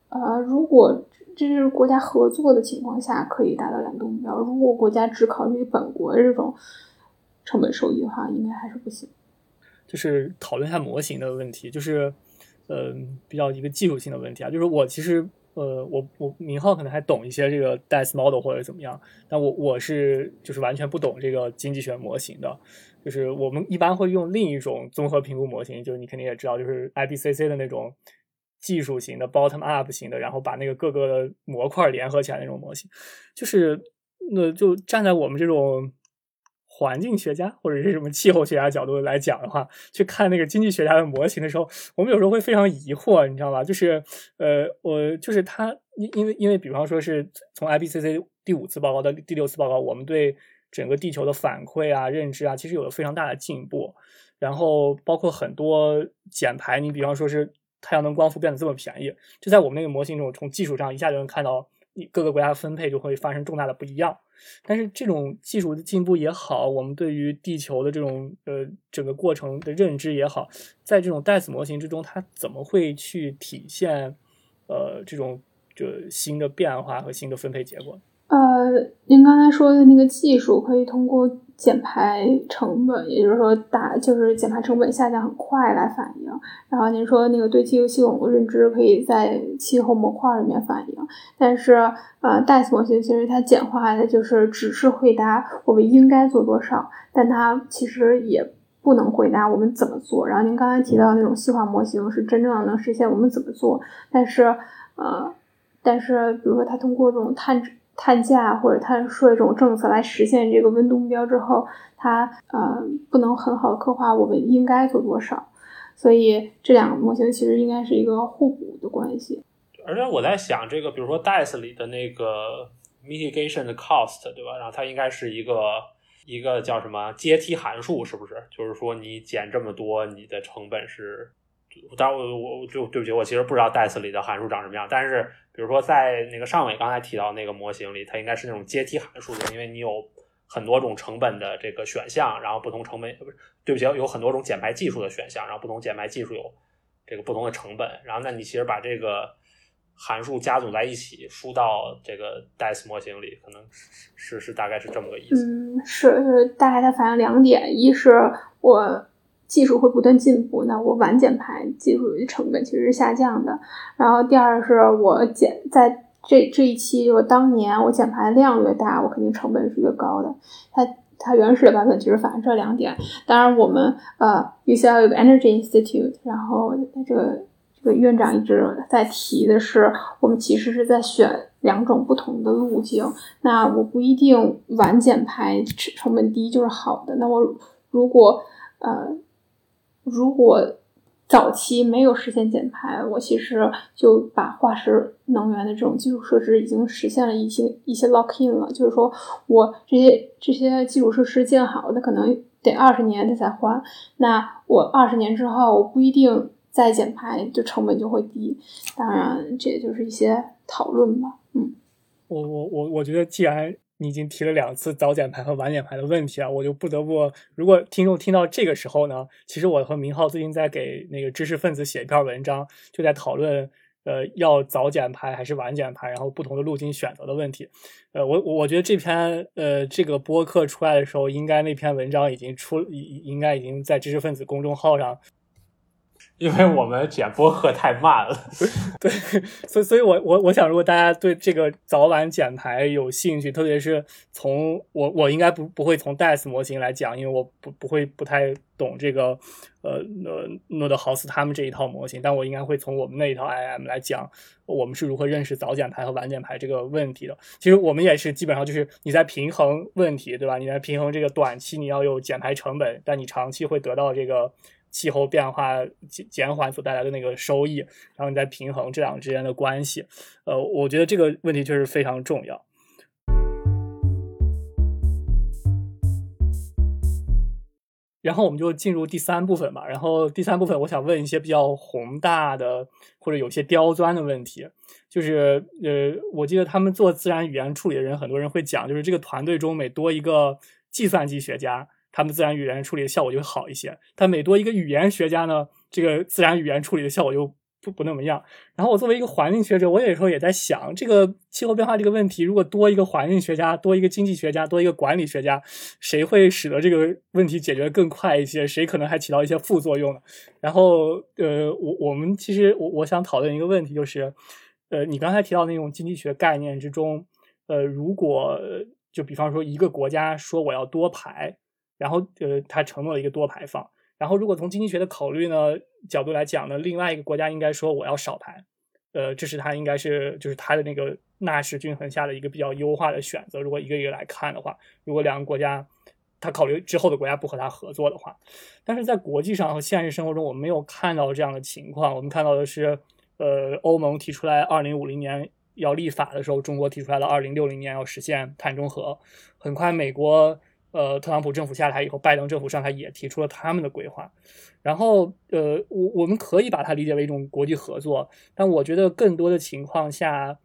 呃，如果这是国家合作的情况下，可以达到两度目标。如果国家只考虑本国这种成本收益的话，应该还是不行。
就是讨论一下模型的问题，就是呃，比较一个技术性的问题啊。就是我其实呃，我我明浩可能还懂一些这个 DICE model 或者怎么样，但我我是就是完全不懂这个经济学模型的。就是我们一般会用另一种综合评估模型，就是你肯定也知道，就是 IPCC 的那种技术型的 bottom up 型的，然后把那个各个模块联合起来那种模型。就是那就站在我们这种环境学家或者是什么气候学家角度来讲的话，去看那个经济学家的模型的时候，我们有时候会非常疑惑，你知道吧？就是呃，我就是他因因为因为比方说是从 IPCC 第五次报告到第六次报告，我们对整个地球的反馈啊、认知啊，其实有了非常大的进步。然后包括很多减排，你比方说是太阳能光伏变得这么便宜，就在我们那个模型中，从技术上一下就能看到，各个国家的分配就会发生重大的不一样。但是这种技术的进步也好，我们对于地球的这种呃整个过程的认知也好，在这种 DAS 模型之中，它怎么会去体现呃这种就新的变化和新的分配结果？
呃，您刚才说的那个技术可以通过减排成本，也就是说大就是减排成本下降很快来反映。然后您说那个对气候系统的认知可以在气候模块里面反映，但是呃，DICE 模型其实它简化的就是只是回答我们应该做多少，但它其实也不能回答我们怎么做。然后您刚才提到那种细化模型是真正的能实现我们怎么做，但是呃，但是比如说它通过这种碳。碳价或者碳税这种政策来实现这个温度目标之后，它呃不能很好的刻画我们应该做多少，所以这两个模型其实应该是一个互补的关系。
而且我在想，这个比如说 DICE 里的那个 mitigation 的 cost，对吧？然后它应该是一个一个叫什么阶梯函数，是不是？就是说你减这么多，你的成本是。当然，我我就对不起，我其实不知道 DICE 里的函数长什么样。但是，比如说在那个上伟刚才提到那个模型里，它应该是那种阶梯函数的，因为你有很多种成本的这个选项，然后不同成本不是对不起，有很多种减排技术的选项，然后不同减排技术有这个不同的成本。然后，那你其实把这个函数加总在一起，输到这个 DICE 模型里，可能是是大概是这么个意思。
嗯，是是大概它反映两点，一是我。技术会不断进步，那我晚减排技术成本其实是下降的。然后第二是我减在这这一期，就是当年我减排量越大，我肯定成本是越高的。它它原始的版本其实反映这两点。当然我们呃，UCL 有个 Energy Institute，然后这个这个院长一直在提的是，我们其实是在选两种不同的路径。那我不一定晚减排成本低就是好的。那我如果呃。如果早期没有实现减排，我其实就把化石能源的这种基础设施已经实现了一些一些 lock in 了，就是说我这些这些基础设施建好，那可能得二十年它才换，那我二十年之后我不一定再减排，就成本就会低。当然，这也就是一些讨论吧。嗯，
我我我我觉得既然。你已经提了两次早减排和晚减排的问题啊，我就不得不，如果听众听到这个时候呢，其实我和明浩最近在给那个知识分子写一篇文章，就在讨论，呃，要早减排还是晚减排，然后不同的路径选择的问题。呃，我我觉得这篇呃这个播客出来的时候，应该那篇文章已经出，应应该已经在知识分子公众号上。
因为我们剪播客太慢了，*laughs*
对，所以，所以我我我想，如果大家对这个早晚减排有兴趣，特别是从我我应该不不会从 DAS 模型来讲，因为我不不会不太懂这个呃呃诺德豪斯他们这一套模型，但我应该会从我们那一套 IM 来讲，我们是如何认识早减排和晚减排这个问题的。其实我们也是基本上就是你在平衡问题，对吧？你在平衡这个短期你要有减排成本，但你长期会得到这个。气候变化减减缓所带来的那个收益，然后你再平衡这两之间的关系，呃，我觉得这个问题确实非常重要。然后我们就进入第三部分吧。然后第三部分，我想问一些比较宏大的或者有些刁钻的问题，就是呃，我记得他们做自然语言处理的人，很多人会讲，就是这个团队中每多一个计算机学家。他们自然语言处理的效果就会好一些，但每多一个语言学家呢，这个自然语言处理的效果就不不那么样。然后我作为一个环境学者，我有时候也在想，这个气候变化这个问题，如果多一个环境学家，多一个经济学家，多一个管理学家，谁会使得这个问题解决更快一些？谁可能还起到一些副作用呢？然后，呃，我我们其实我我想讨论一个问题，就是，呃，你刚才提到那种经济学概念之中，呃，如果就比方说一个国家说我要多排。然后，呃，他承诺了一个多排放。然后，如果从经济学的考虑呢角度来讲呢，另外一个国家应该说我要少排。呃，这是他应该是就是他的那个纳什均衡下的一个比较优化的选择。如果一个一个来看的话，如果两个国家他考虑之后的国家不和他合作的话，但是在国际上和现实生活中，我们没有看到这样的情况。我们看到的是，呃，欧盟提出来二零五零年要立法的时候，中国提出来了二零六零年要实现碳中和。很快，美国。呃，特朗普政府下台以后，拜登政府上台也提出了他们的规划。然后，呃，我我们可以把它理解为一种国际合作，但我觉得更多的情况下，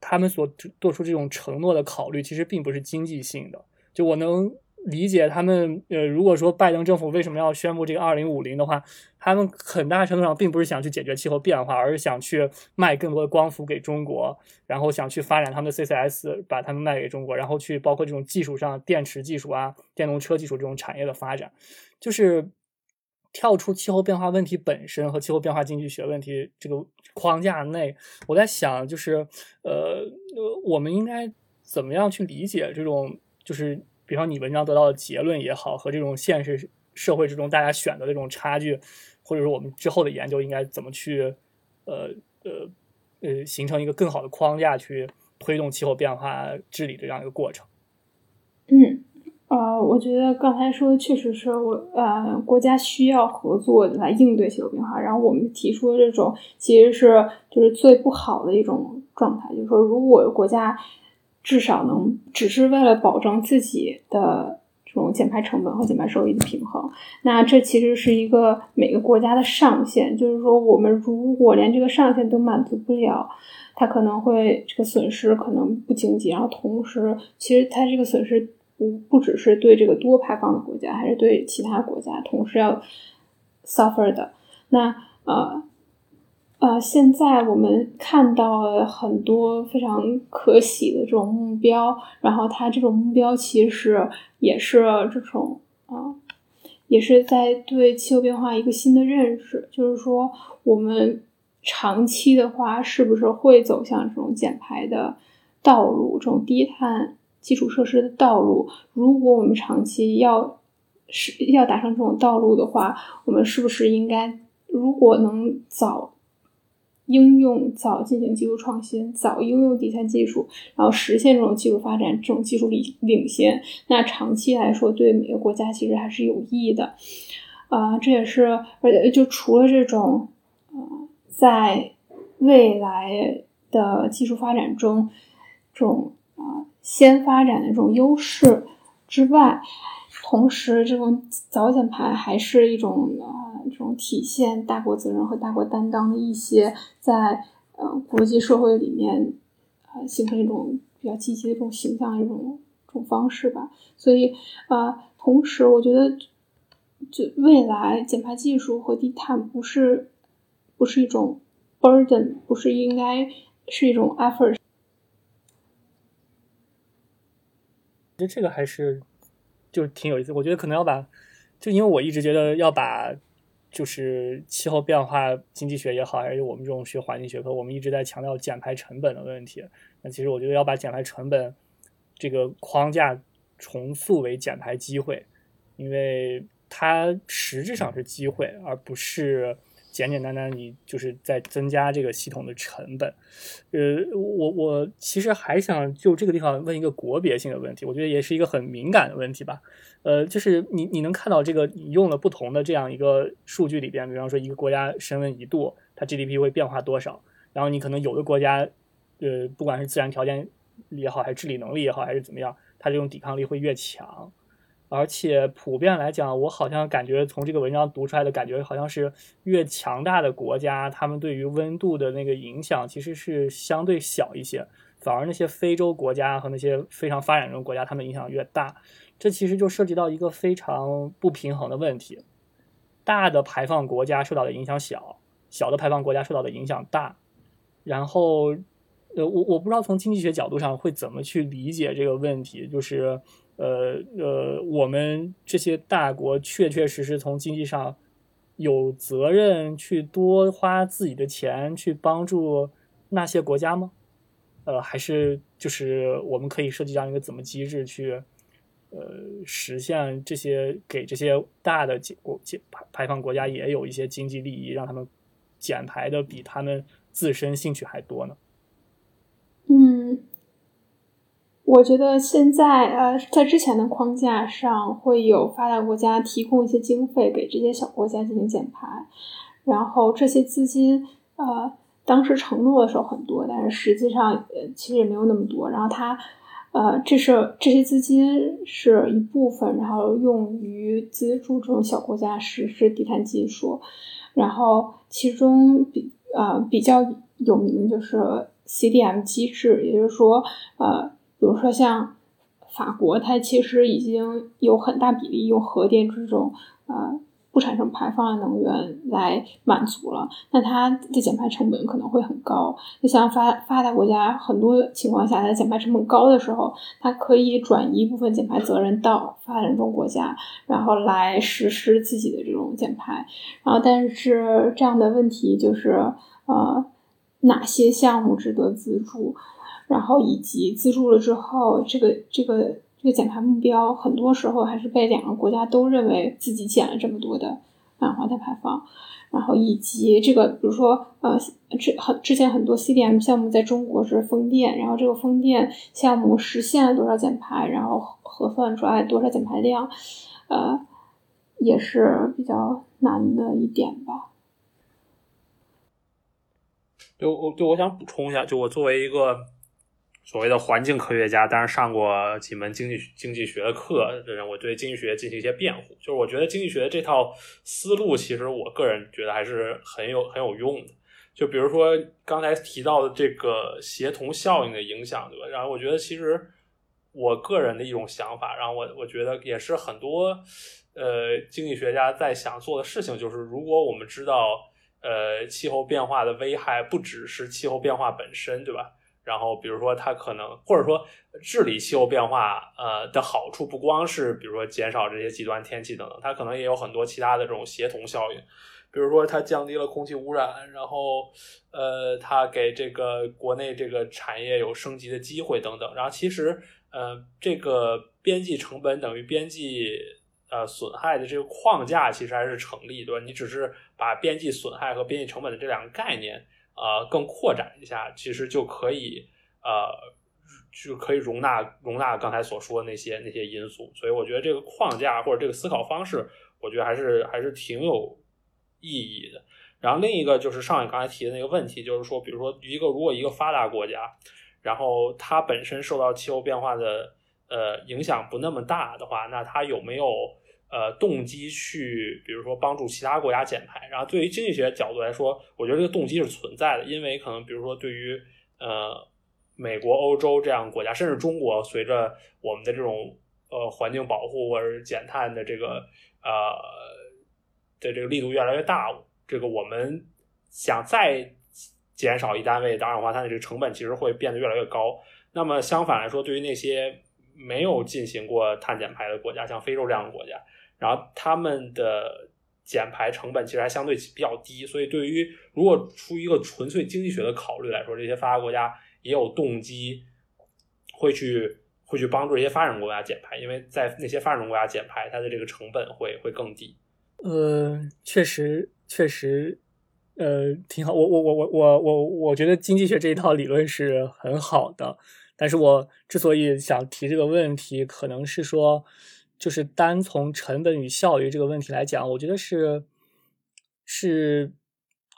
他们所做出这种承诺的考虑，其实并不是经济性的。就我能。理解他们，呃，如果说拜登政府为什么要宣布这个二零五零的话，他们很大程度上并不是想去解决气候变化，而是想去卖更多的光伏给中国，然后想去发展他们的 CCS，把他们卖给中国，然后去包括这种技术上，电池技术啊，电动车技术这种产业的发展，就是跳出气候变化问题本身和气候变化经济学问题这个框架内，我在想，就是呃，我们应该怎么样去理解这种，就是。比方你文章得到的结论也好，和这种现实社会之中大家选择的这种差距，或者说我们之后的研究应该怎么去，呃呃呃，形成一个更好的框架去推动气候变化治理的这样一个过程。
嗯，呃，我觉得刚才说的确实是我呃，国家需要合作来应对气候变化，然后我们提出的这种其实是就是最不好的一种状态，就是说如果国家。至少能只是为了保证自己的这种减排成本和减排收益的平衡，那这其实是一个每个国家的上限。就是说，我们如果连这个上限都满足不了，它可能会这个损失可能不经济。然后同时，其实它这个损失不不只是对这个多排放的国家，还是对其他国家同时要 suffer 的。那呃。呃，现在我们看到了很多非常可喜的这种目标，然后它这种目标其实也是这种啊，也是在对气候变化一个新的认识，就是说我们长期的话是不是会走向这种减排的道路，这种低碳基础设施的道路？如果我们长期要是要达成这种道路的话，我们是不是应该如果能早？应用早进行技术创新，早应用底下技术，然后实现这种技术发展，这种技术领领先，那长期来说对每个国家其实还是有益的。呃，这也是呃，就除了这种呃，在未来的技术发展中，这种啊先发展的这种优势之外，同时这种早减排还是一种啊这种体现大国责任和大国担当的一些在呃国际社会里面啊形成一种比较积极的这种形象一种这种方式吧。所以啊，同时我觉得。就未来减排技术和低碳不是不是一种 burden，不是应该是一种 effort。
其实这个还是就挺有意思。我觉得可能要把，就因为我一直觉得要把，就是气候变化经济学也好，还是我们这种学环境学科，我们一直在强调减排成本的问题。那其实我觉得要把减排成本这个框架重塑为减排机会，因为。它实质上是机会，而不是简简单单你就是在增加这个系统的成本。呃，我我其实还想就这个地方问一个国别性的问题，我觉得也是一个很敏感的问题吧。呃，就是你你能看到这个你用了不同的这样一个数据里边，比方说一个国家升温一度，它 GDP 会变化多少？然后你可能有的国家，呃，不管是自然条件也好，还是治理能力也好，还是怎么样，它这种抵抗力会越强。而且普遍来讲，我好像感觉从这个文章读出来的感觉，好像是越强大的国家，他们对于温度的那个影响其实是相对小一些，反而那些非洲国家和那些非常发展中国家，他们影响越大。这其实就涉及到一个非常不平衡的问题：大的排放国家受到的影响小，小的排放国家受到的影响大。然后，呃，我我不知道从经济学角度上会怎么去理解这个问题，就是。呃呃，我们这些大国确确实实从经济上有责任去多花自己的钱去帮助那些国家吗？呃，还是就是我们可以设计这样一个怎么机制去呃实现这些给这些大的国减排排放国家也有一些经济利益，让他们减排的比他们自身兴趣还多呢？
嗯。我觉得现在，呃，在之前的框架上，会有发达国家提供一些经费给这些小国家进行减排，然后这些资金，呃，当时承诺的时候很多，但是实际上，呃，其实也没有那么多。然后它，呃，这是这些资金是一部分，然后用于资助这种小国家实施低碳技术，然后其中比，呃，比较有名就是 CDM 机制，也就是说，呃。比如说像法国，它其实已经有很大比例用核电这种呃不产生排放的能源来满足了，那它的减排成本可能会很高。就像发发达国家，很多情况下它减排成本高的时候，它可以转移一部分减排责任到发展中国家，然后来实施自己的这种减排。然后，但是这样的问题就是呃哪些项目值得资助？然后以及资助了之后，这个这个这个减排目标，很多时候还是被两个国家都认为自己减了这么多的二氧化碳排放。然后以及这个，比如说呃，之很之前很多 CDM 项目在中国是风电，然后这个风电项目实现了多少减排，然后核算出来多少减排量，呃，也是比较难的一点吧。
就我就我想补充一下，就我作为一个。所谓的环境科学家，当然上过几门经济经济学的课的人，我对经济学进行一些辩护。就是我觉得经济学这套思路，其实我个人觉得还是很有很有用的。就比如说刚才提到的这个协同效应的影响，对吧？然后我觉得其实我个人的一种想法，然后我我觉得也是很多呃经济学家在想做的事情，就是如果我们知道呃气候变化的危害不只是气候变化本身，对吧？然后，比如说，它可能或者说治理气候变化，呃的好处不光是比如说减少这些极端天气等等，它可能也有很多其他的这种协同效应。比如说，它降低了空气污染，然后呃，它给这个国内这个产业有升级的机会等等。然后，其实呃，这个边际成本等于边际呃损害的这个框架其实还是成立，对吧？你只是把边际损害和边际成本的这两个概念。呃，更扩展一下，其实就可以，呃，就可以容纳容纳刚才所说的那些那些因素。所以我觉得这个框架或者这个思考方式，我觉得还是还是挺有意义的。然后另一个就是上海刚才提的那个问题，就是说，比如说一个如果一个发达国家，然后它本身受到气候变化的呃影响不那么大的话，那它有没有呃动机去，比如说帮助其他国家减排？然后对于经济学角度来说，我觉得这个动机是存在的，因为可能比如说对于呃美国、欧洲这样国家，甚至中国，随着我们的这种呃环境保护或者减碳的这个呃的这个力度越来越大。这个我们想再减少一单位的二氧化碳的这个成本，其实会变得越来越高。那么相反来说，对于那些没有进行过碳减排的国家，像非洲这样的国家，然后他们的减排成本其实还相对比较低。所以，对于如果出于一个纯粹经济学的考虑来说，这些发达国家也有动机会去会去帮助这些发展国家减排，因为在那些发展中国家减排，它的这个成本会会更低。
呃，确实。确实，呃，挺好。我我我我我我我觉得经济学这一套理论是很好的，但是我之所以想提这个问题，可能是说，就是单从成本与效率这个问题来讲，我觉得是是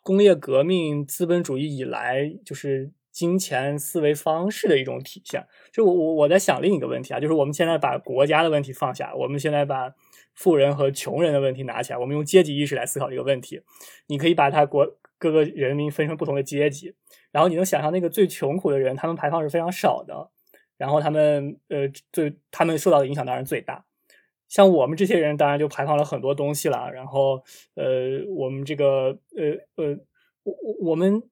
工业革命资本主义以来就是金钱思维方式的一种体现。就我我我在想另一个问题啊，就是我们现在把国家的问题放下，我们现在把。富人和穷人的问题拿起来，我们用阶级意识来思考这个问题。你可以把他国各个人民分成不同的阶级，然后你能想象那个最穷苦的人，他们排放是非常少的，然后他们呃最他们受到的影响当然最大。像我们这些人，当然就排放了很多东西了。然后呃，我们这个呃呃，我我我们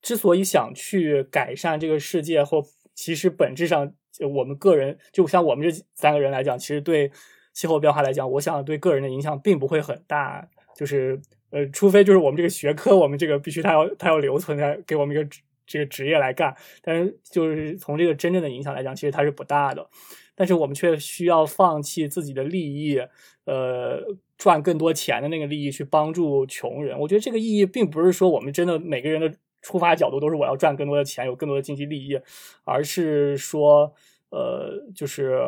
之所以想去改善这个世界，或其实本质上，我们个人就像我们这三个人来讲，其实对。气候变化来讲，我想对个人的影响并不会很大，就是呃，除非就是我们这个学科，我们这个必须它要它要留存在给我们一个这个职业来干，但是就是从这个真正的影响来讲，其实它是不大的。但是我们却需要放弃自己的利益，呃，赚更多钱的那个利益去帮助穷人。我觉得这个意义并不是说我们真的每个人的出发角度都是我要赚更多的钱，有更多的经济利益，而是说，呃，就是。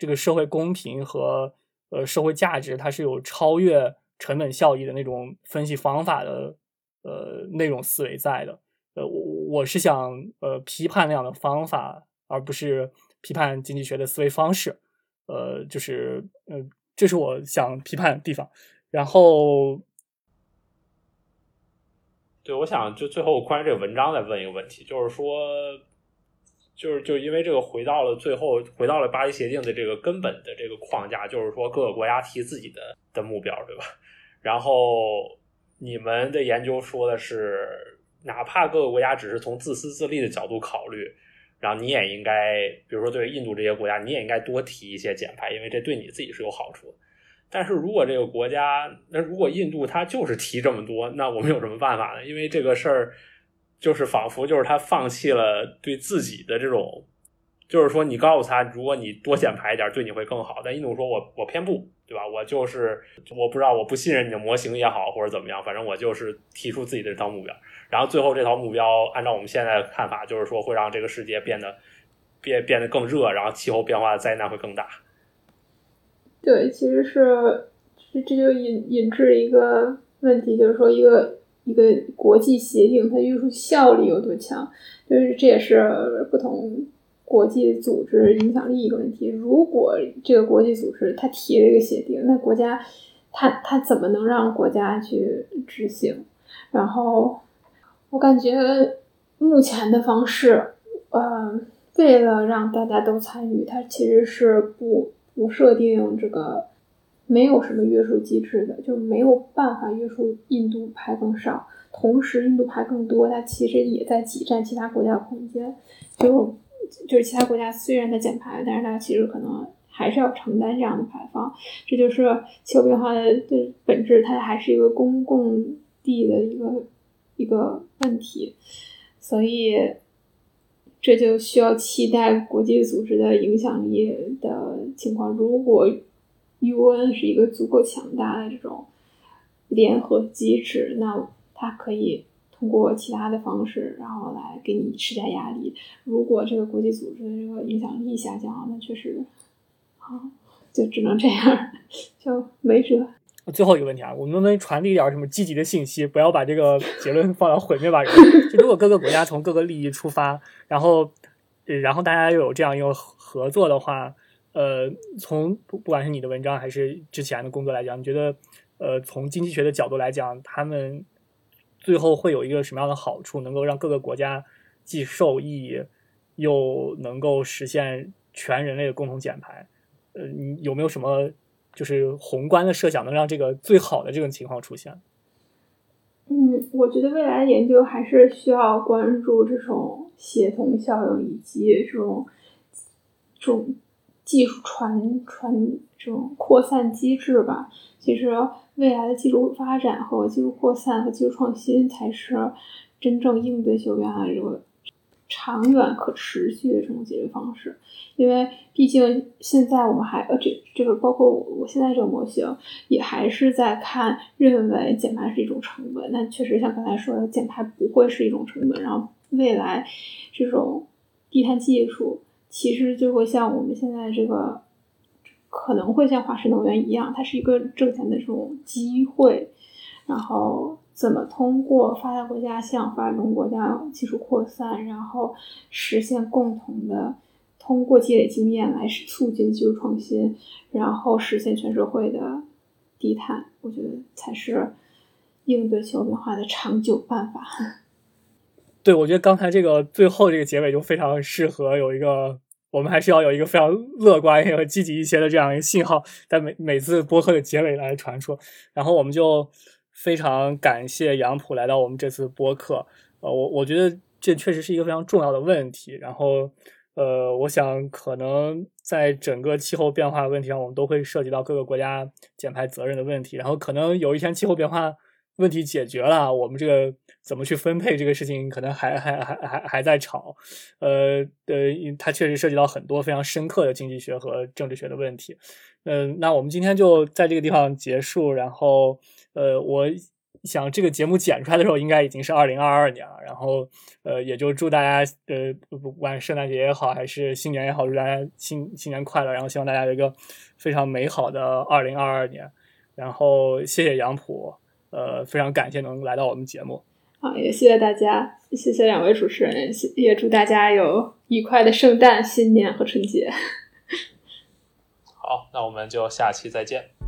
这个社会公平和呃社会价值，它是有超越成本效益的那种分析方法的呃那种思维在的。呃，我我是想呃批判那样的方法，而不是批判经济学的思维方式。呃，就是呃，这是我想批判的地方。然后，
对，我想就最后关于这个文章再问一个问题，就是说。就是就因为这个回到了最后，回到了巴黎协定的这个根本的这个框架，就是说各个国家提自己的的目标，对吧？然后你们的研究说的是，哪怕各个国家只是从自私自利的角度考虑，然后你也应该，比如说对印度这些国家，你也应该多提一些减排，因为这对你自己是有好处。但是如果这个国家，那如果印度它就是提这么多，那我们有什么办法呢？因为这个事儿。就是仿佛就是他放弃了对自己的这种，就是说你告诉他，如果你多减排一点，对你会更好。但印度说我我偏不，对吧？我就是我不知道，我不信任你的模型也好，或者怎么样，反正我就是提出自己的这套目标。然后最后这套目标，按照我们现在的看法，就是说会让这个世界变得变变得更热，然后气候变化的灾难会更大。
对，其实是这这就引引致一个问题，就是说一个。一个国际协定，它约束效力有多强？就是这也是不同国际组织影响力一个问题。如果这个国际组织它提了一个协定，那国家它它怎么能让国家去执行？然后我感觉目前的方式，呃，为了让大家都参与，它其实是不不设定这个。没有什么约束机制的，就没有办法约束印度排更少，同时印度排更多，它其实也在挤占其他国家的空间。就就是其他国家虽然在减排，但是它其实可能还是要承担这样的排放。这就是气候变化的的本质，它还是一个公共地的一个一个问题。所以这就需要期待国际组织的影响力的情况。如果 UN 是一个足够强大的这种联合机制，那它可以通过其他的方式，然后来给你施加压力。如果这个国际组织的这个影响力下降，那确实，啊，就只能这样，就没辙。
最后一个问题啊，我们能不能传递一点什么积极的信息？不要把这个结论放到毁灭吧。就如果各个国家从各个利益出发，然后，然后大家又有这样一个合作的话，呃，从不不管是你的文章还是之前的工作来讲，你觉得，呃，从经济学的角度来讲，他们最后会有一个什么样的好处，能够让各个国家既受益，又能够实现全人类的共同减排？呃，你有没有什么？就是宏观的设想能让这个最好的这种情况出现。
嗯，我觉得未来研究还是需要关注这种协同效应以及这种这种技术传传这种扩散机制吧。其实未来的技术发展和技术扩散和技术创新才是真正应对气候变化这个。长远可持续的这种解决方式，因为毕竟现在我们还呃这这个包括我现在这个模型也还是在看认为减排是一种成本，但确实像刚才说的减排不会是一种成本，然后未来这种低碳技术其实就会像我们现在这个可能会像化石能源一样，它是一个挣钱的这种机会，然后。怎么通过发达国家向发展中国家技术扩散，然后实现共同的通过积累经验来促进技术创新，然后实现全社会的低碳？我觉得才是应对气候变化的长久办法。
对，我觉得刚才这个最后这个结尾就非常适合有一个，我们还是要有一个非常乐观和积极一些的这样一个信号，在每每次播客的结尾来传出，然后我们就。非常感谢杨浦来到我们这次播客，呃，我我觉得这确实是一个非常重要的问题。然后，呃，我想可能在整个气候变化问题上，我们都会涉及到各个国家减排责任的问题。然后，可能有一天气候变化问题解决了，我们这个怎么去分配这个事情，可能还还还还还在吵。呃呃，它确实涉及到很多非常深刻的经济学和政治学的问题。嗯，那我们今天就在这个地方结束，然后。呃，我想这个节目剪出来的时候，应该已经是二零二二年了。然后，呃，也就祝大家，呃，不管圣诞节也好，还是新年也好，祝大家新新年快乐。然后，希望大家有一个非常美好的二零二二年。然后，谢谢杨浦，呃，非常感谢能来到我们节目。
好，也谢谢大家，谢谢两位主持人，也祝大家有愉快的圣诞、新年和春节。*laughs*
好，那我们就下期再见。